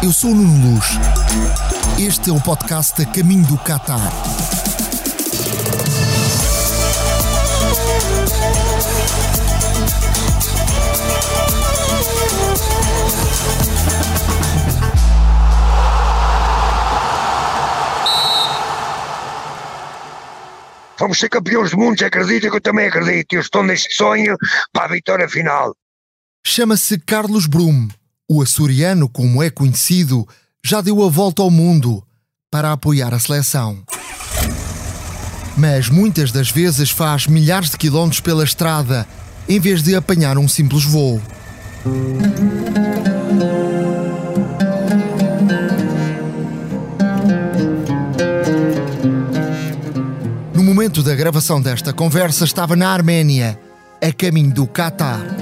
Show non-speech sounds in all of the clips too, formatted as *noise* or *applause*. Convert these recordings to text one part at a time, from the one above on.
Eu sou o Nuno Luz. Este é o podcast a caminho do Qatar. Vamos ser campeões do mundo, acredita que eu também acredito. Eu estou neste sonho para a vitória final. Chama-se Carlos Brum. O açoriano, como é conhecido, já deu a volta ao mundo para apoiar a seleção. Mas muitas das vezes faz milhares de quilómetros pela estrada em vez de apanhar um simples voo. No momento da gravação desta conversa, estava na Arménia, a caminho do Catar.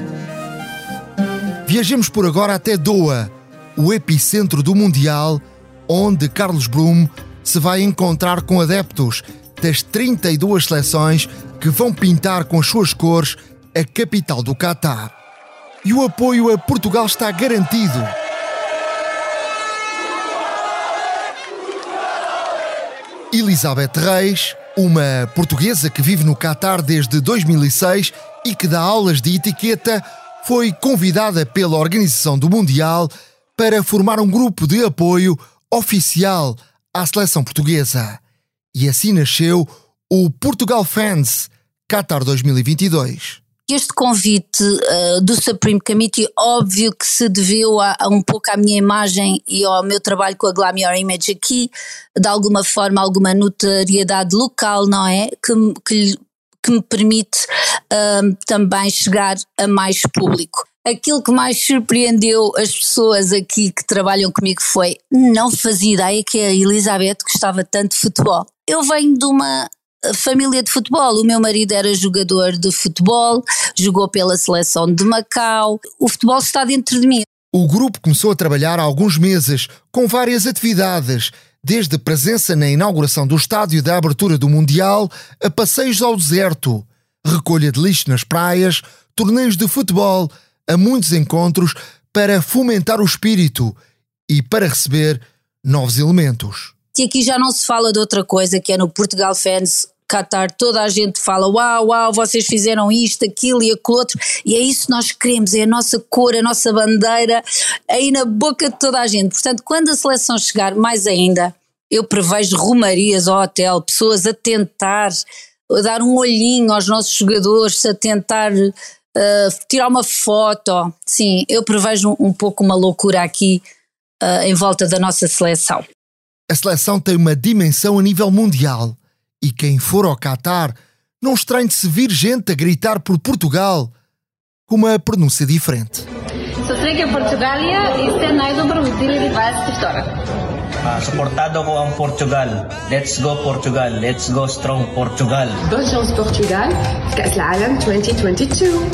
Viajemos por agora até Doha, o epicentro do Mundial, onde Carlos Brum se vai encontrar com adeptos das 32 seleções que vão pintar com as suas cores a capital do Catar. E o apoio a Portugal está garantido. Elizabeth Reis, uma portuguesa que vive no Catar desde 2006 e que dá aulas de etiqueta, foi convidada pela organização do Mundial para formar um grupo de apoio oficial à seleção portuguesa. E assim nasceu o Portugal Fans Qatar 2022. Este convite uh, do Supreme Committee, óbvio que se deveu a, a, um pouco à minha imagem e ao meu trabalho com a Glamour Image aqui, de alguma forma, alguma notoriedade local, não é? Que, que, que me permite uh, também chegar a mais público. Aquilo que mais surpreendeu as pessoas aqui que trabalham comigo foi não fazia ideia que a Elizabeth gostava tanto de futebol. Eu venho de uma família de futebol. O meu marido era jogador de futebol, jogou pela seleção de Macau. O futebol está dentro de mim. O grupo começou a trabalhar há alguns meses com várias atividades, desde presença na inauguração do estádio da abertura do Mundial a passeios ao deserto, recolha de lixo nas praias, torneios de futebol, a muitos encontros para fomentar o espírito e para receber novos elementos. E aqui já não se fala de outra coisa que é no Portugal Fans Qatar, toda a gente fala uau, uau, vocês fizeram isto, aquilo e aquilo outro, e é isso que nós queremos, é a nossa cor, a nossa bandeira, aí na boca de toda a gente. Portanto, quando a seleção chegar, mais ainda, eu prevejo rumarias ao hotel, pessoas a tentar a dar um olhinho aos nossos jogadores, a tentar uh, tirar uma foto. Sim, eu prevejo um, um pouco uma loucura aqui uh, em volta da nossa seleção. A seleção tem uma dimensão a nível mundial e quem for ao Qatar não estranhe se vir gente a gritar por Portugal com uma pronúncia diferente. Sutreke Portugalia e este najdobro de vas história. Uh, suportado ko ang Portugal. Let's go Portugal. Let's go strong Portugal. Bonne chance Portugal في كأس العالم 2022.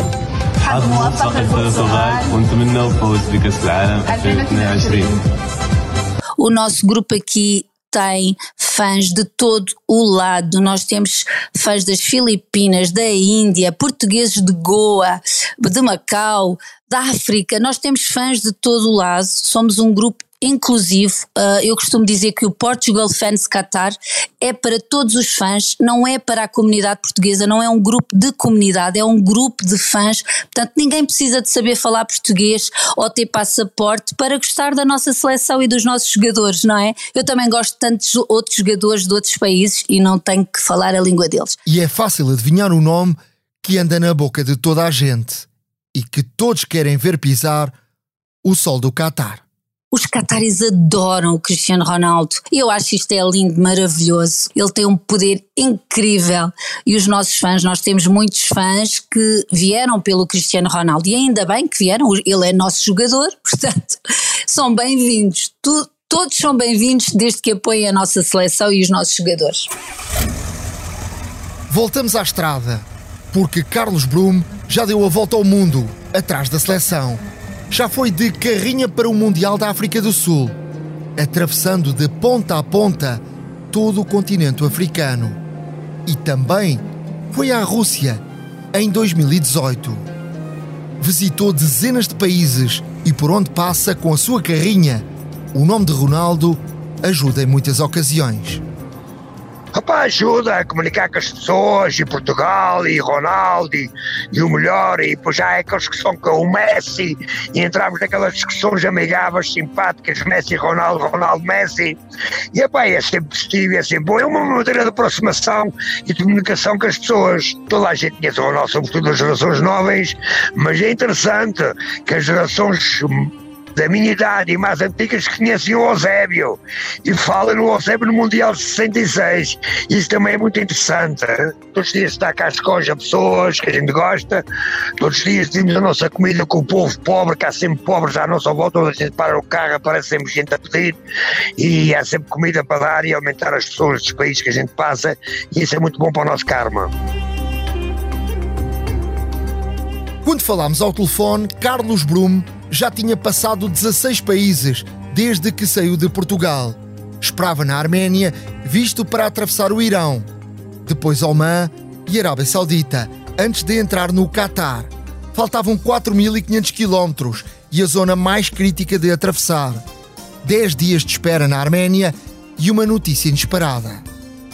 حظ موفق البرتغال ونتمنى الفوز بكأس العالم 2022. O nosso grupo aqui tem fãs de todo o lado. Nós temos fãs das Filipinas, da Índia, portugueses de Goa, de Macau, da África. Nós temos fãs de todo o lado. Somos um grupo inclusivo. Uh, eu costumo dizer que o Portugal Fans Qatar é para todos os fãs, não é para a comunidade portuguesa, não é um grupo de comunidade, é um grupo de fãs. Portanto, ninguém precisa de saber falar português ou ter passaporte para gostar da nossa seleção e dos nossos jogadores, não é? Eu também gosto de tantos outros jogadores de outros países e não tenho que falar a língua deles. E é fácil adivinhar o nome que anda na boca de toda a gente e que todos querem ver pisar o sol do Qatar. Os cataris adoram o Cristiano Ronaldo. E eu acho isto é lindo, maravilhoso. Ele tem um poder incrível. E os nossos fãs, nós temos muitos fãs que vieram pelo Cristiano Ronaldo. E ainda bem que vieram, ele é nosso jogador, *laughs* portanto, são bem-vindos. Todos são bem-vindos desde que apoiem a nossa seleção e os nossos jogadores. Voltamos à estrada, porque Carlos Brum já deu a volta ao mundo, atrás da seleção já foi de carrinha para o Mundial da África do Sul, atravessando de ponta a ponta todo o continente africano. E também foi à Rússia em 2018. Visitou dezenas de países e por onde passa com a sua carrinha o nome de Ronaldo ajuda em muitas ocasiões. Rapaz, ajuda a comunicar com as pessoas e Portugal e Ronaldo e, e o melhor e depois já é aqueles que são com o Messi e entramos naquelas discussões amigáveis, simpáticas, Messi, Ronaldo, Ronaldo, Messi e epá, é sempre positivo, é sempre bom, é uma maneira de aproximação e de comunicação com as pessoas. Toda a gente conhece o Ronaldo, somos todas gerações novas, mas é interessante que as gerações da minha idade e mais antigas que conhecem o Eusébio e falam no Eusébio no Mundial de 66. Isso também é muito interessante. Todos os dias está cá as coisas, pessoas que a gente gosta, todos os dias temos a nossa comida com o povo pobre, que há sempre pobres à nossa volta, onde a gente para o carro, aparece sempre gente a pedir e há sempre comida para dar e aumentar as pessoas dos países que a gente passa e isso é muito bom para o nosso karma. Quando falámos ao telefone, Carlos Brum já tinha passado 16 países desde que saiu de Portugal. Esperava na Arménia, visto para atravessar o Irão, depois Oman e Arábia Saudita, antes de entrar no Catar. Faltavam 4.500 quilómetros e a zona mais crítica de atravessar. 10 dias de espera na Arménia e uma notícia inesperada.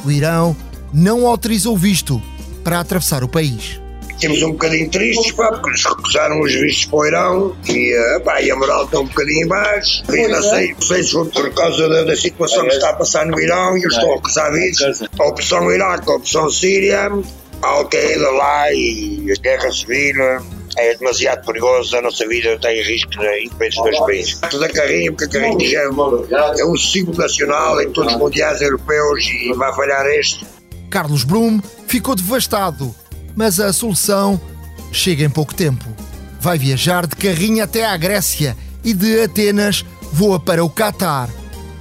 O Irão não autorizou visto para atravessar o país temos um bocadinho tristes, pá, porque nos recusaram os vistos para o Irão e, uh, pá, e a moral está um bocadinho em baixo. E não sei, não sei se foi por causa da, da situação que está a passar no Irão e eu estou a recusar vistos. A opção Iraque, a opção Síria, a Al-Qaeda lá e a guerra civil é demasiado perigoso, a nossa vida está em risco em todos os países. Da carrinha, porque a carrinha já é, é um símbolo nacional em todos os mundiais europeus e vai falhar este. Carlos Brum ficou devastado mas a solução chega em pouco tempo. Vai viajar de carrinha até à Grécia e de Atenas voa para o Catar,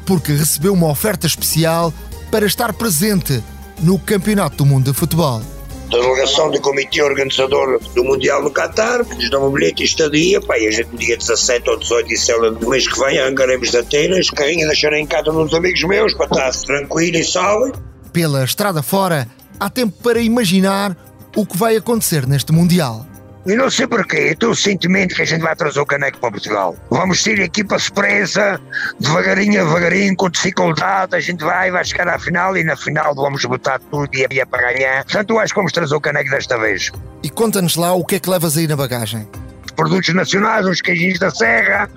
porque recebeu uma oferta especial para estar presente no Campeonato do Mundo de Futebol. Da delegação do comitê organizador do Mundial no Catar, que nos dão um bilhete e estadia, pá, e a gente no dia 17 ou 18 de do mês que vem arrancaremos de Atenas, carrinha deixarei em casa uns amigos meus para estar tranquilo e salve. Pela estrada fora, há tempo para imaginar o que vai acontecer neste Mundial. E não sei porquê, eu tenho o sentimento que a gente vai trazer o caneco para Portugal. Vamos ter equipa surpresa, devagarinho, devagarinho, com dificuldade, a gente vai, vai chegar à final e na final vamos botar tudo e é para ganhar. Portanto, eu acho que vamos trazer o caneco desta vez. E conta-nos lá o que é que levas aí na bagagem produtos nacionais, uns queijinhos da serra,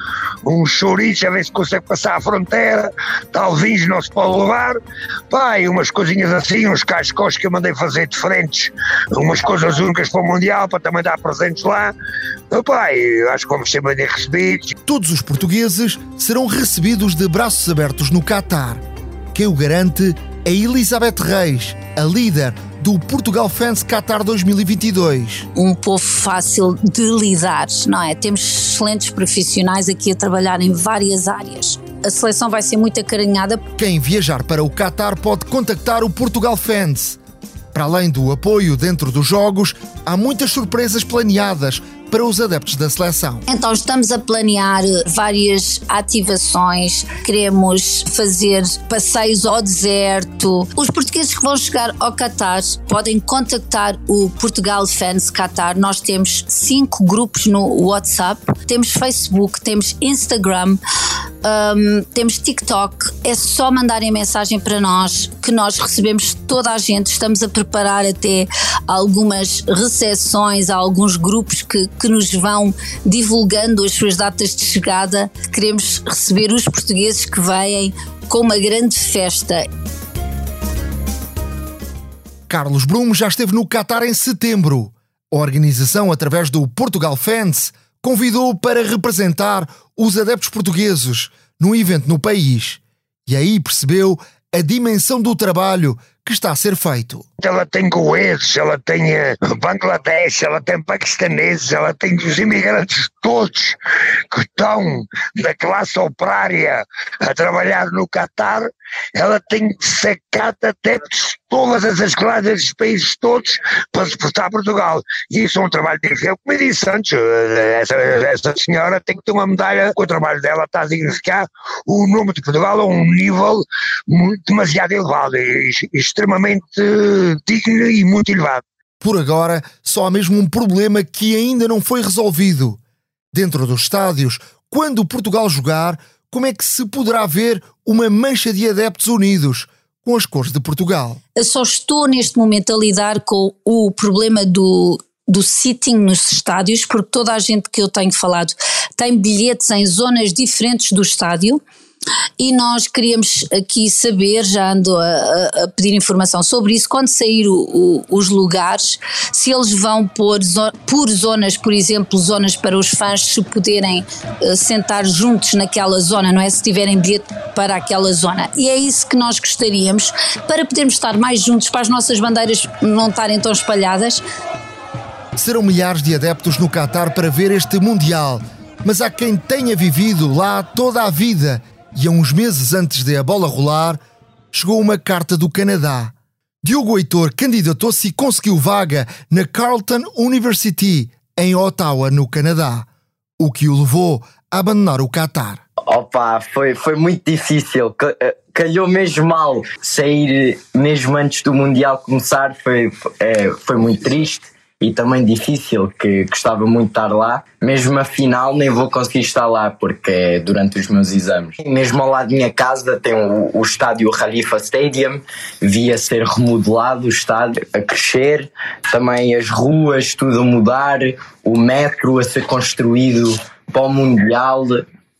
uns chouriços, a ver se consegue passar a fronteira, tal vinhos não se pode levar, pá, e umas coisinhas assim, uns cascos que eu mandei fazer diferentes, umas coisas únicas para o Mundial, para também dar presentes lá, pá, e acho que vamos ser bem recebidos. Todos os portugueses serão recebidos de braços abertos no Catar. Quem o garante é Elizabeth Reis, a líder do Portugal Fans Qatar 2022. Um povo fácil de lidar, não é? Temos excelentes profissionais aqui a trabalhar em várias áreas. A seleção vai ser muito acarinhada. Quem viajar para o Qatar pode contactar o Portugal Fans. Para além do apoio dentro dos jogos, há muitas surpresas planeadas para os adeptos da seleção. Então estamos a planear várias ativações, queremos fazer passeios ao deserto. Os portugueses que vão chegar ao Qatar podem contactar o Portugal Fans Qatar. Nós temos cinco grupos no WhatsApp, temos Facebook, temos Instagram. Um, temos TikTok, é só mandarem mensagem para nós que nós recebemos toda a gente. Estamos a preparar até algumas recepções alguns grupos que, que nos vão divulgando as suas datas de chegada. Queremos receber os portugueses que vêm com uma grande festa. Carlos Brum já esteve no Qatar em setembro. A organização, através do Portugal Fans, convidou para representar os adeptos portugueses num evento no país. E aí percebeu a dimensão do trabalho que está a ser feito. Ela tem goeses, ela tem uh, Bangladesh, ela tem paquistaneses, ela tem os imigrantes todos que estão da classe operária a trabalhar no Catar. Ela tem sacado adeptos todas as classes dos países todos para suportar Portugal. E isso é um trabalho difícil. Como disse antes, eh, essa, essa senhora tem que ter uma medalha, com o trabalho dela está a significar o nome de Portugal a um nível muito, demasiado elevado e, e extremamente digno e muito elevado. Por agora, só há mesmo um problema que ainda não foi resolvido. Dentro dos estádios, quando Portugal jogar, como é que se poderá ver uma mancha de adeptos unidos com as cores de Portugal. Eu só estou neste momento a lidar com o problema do do sitting nos estádios, porque toda a gente que eu tenho falado tem bilhetes em zonas diferentes do estádio. E nós queríamos aqui saber, já ando a, a pedir informação sobre isso, quando sair o, o, os lugares, se eles vão pôr por zonas, por exemplo, zonas para os fãs se poderem uh, sentar juntos naquela zona, não é? Se tiverem bilhete para aquela zona. E é isso que nós gostaríamos, para podermos estar mais juntos, para as nossas bandeiras não estarem tão espalhadas, Serão milhares de adeptos no Qatar para ver este Mundial, mas há quem tenha vivido lá toda a vida e a uns meses antes de a bola rolar, chegou uma carta do Canadá. Diogo Heitor candidatou-se e conseguiu vaga na Carleton University, em Ottawa, no Canadá, o que o levou a abandonar o Qatar. Opa, foi, foi muito difícil. Eh, calhou mesmo mal sair mesmo antes do Mundial começar, foi, foi, é, foi muito triste e também difícil, que gostava muito de estar lá. Mesmo a final nem vou conseguir estar lá porque é durante os meus exames. Mesmo ao lado da minha casa tem o, o estádio Khalifa Stadium, via ser remodelado o estádio, a crescer, também as ruas, tudo a mudar, o metro a ser construído para o Mundial,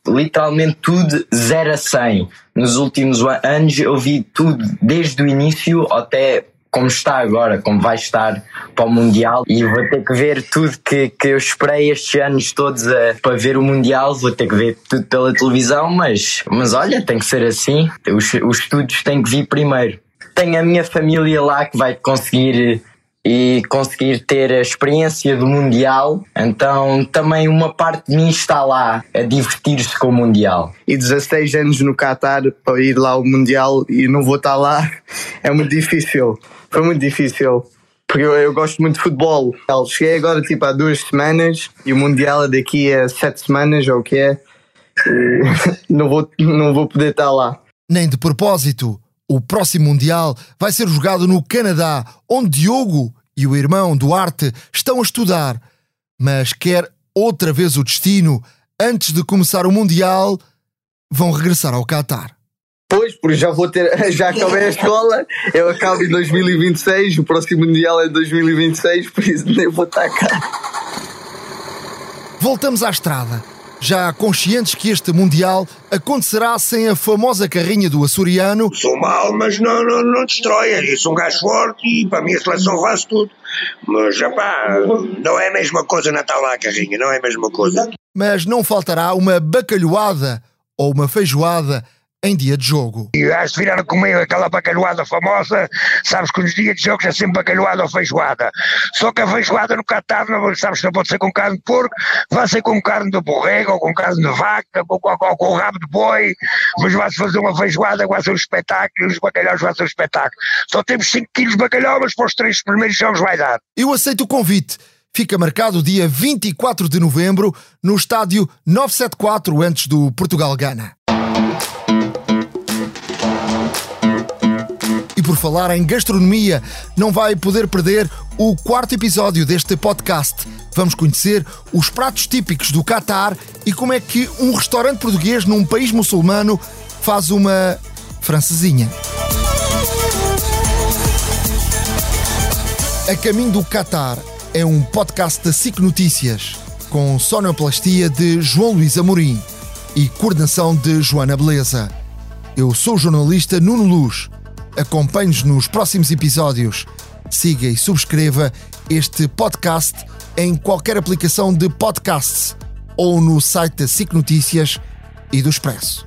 literalmente tudo 0 a 100. Nos últimos anos eu vi tudo, desde o início até como está agora, como vai estar para o Mundial. E vou ter que ver tudo que, que eu esperei estes anos todos a, para ver o Mundial, vou ter que ver tudo pela televisão, mas, mas olha, tem que ser assim, os, os estudos têm que vir primeiro. Tenho a minha família lá que vai conseguir e conseguir ter a experiência do Mundial. Então também uma parte de mim está lá a divertir-se com o Mundial. E 16 anos no Qatar para ir lá ao Mundial e não vou estar lá *laughs* é muito difícil. Foi muito difícil. Porque eu, eu gosto muito de futebol. Cheguei agora tipo há duas semanas e o Mundial é daqui a sete semanas ou o que é. *laughs* não vou, não vou poder estar lá. Nem de propósito. O próximo Mundial vai ser jogado no Canadá, onde Diogo e o irmão Duarte estão a estudar. Mas quer outra vez o destino, antes de começar o Mundial, vão regressar ao Qatar. Pois, porque já vou ter, *laughs* já acabei a escola, eu acabo em 2026, o próximo Mundial é 2026, por isso nem vou estar cá. Voltamos à estrada já conscientes que este Mundial acontecerá sem a famosa carrinha do açoriano. Sou mal, mas não, não, não destrói. Eu sou um gajo forte e para a minha seleção faz tudo. Mas, pá, não é a mesma coisa Natal lá a carrinha, não é a mesma coisa. Mas não faltará uma bacalhoada ou uma feijoada em dia de jogo. E has de virar a comer aquela bacalhoada famosa, sabes que nos dias de jogos é sempre bacalhoada ou feijoada. Só que a feijoada no Catar, não, sabes que não pode ser com carne de porco, vai ser com carne de borrego, ou com carne de vaca, ou, ou com rabo de boi, mas vai-se fazer uma feijoada, vai ser um espetáculo, e os bacalhaus vai ser um espetáculo. Só temos 5 quilos de bacalhau, mas para os três primeiros jogos vai dar. Eu aceito o convite. Fica marcado dia 24 de novembro no estádio 974 antes do Portugal-Gana. Por falar em gastronomia, não vai poder perder o quarto episódio deste podcast. Vamos conhecer os pratos típicos do Catar e como é que um restaurante português num país muçulmano faz uma francesinha. A Caminho do Catar é um podcast da SIC Notícias com sonoplastia de João Luís Amorim e coordenação de Joana Beleza. Eu sou o jornalista Nuno Luz Acompanhe-nos nos próximos episódios. Siga e subscreva este podcast em qualquer aplicação de podcasts ou no site da SIC Notícias e do Expresso.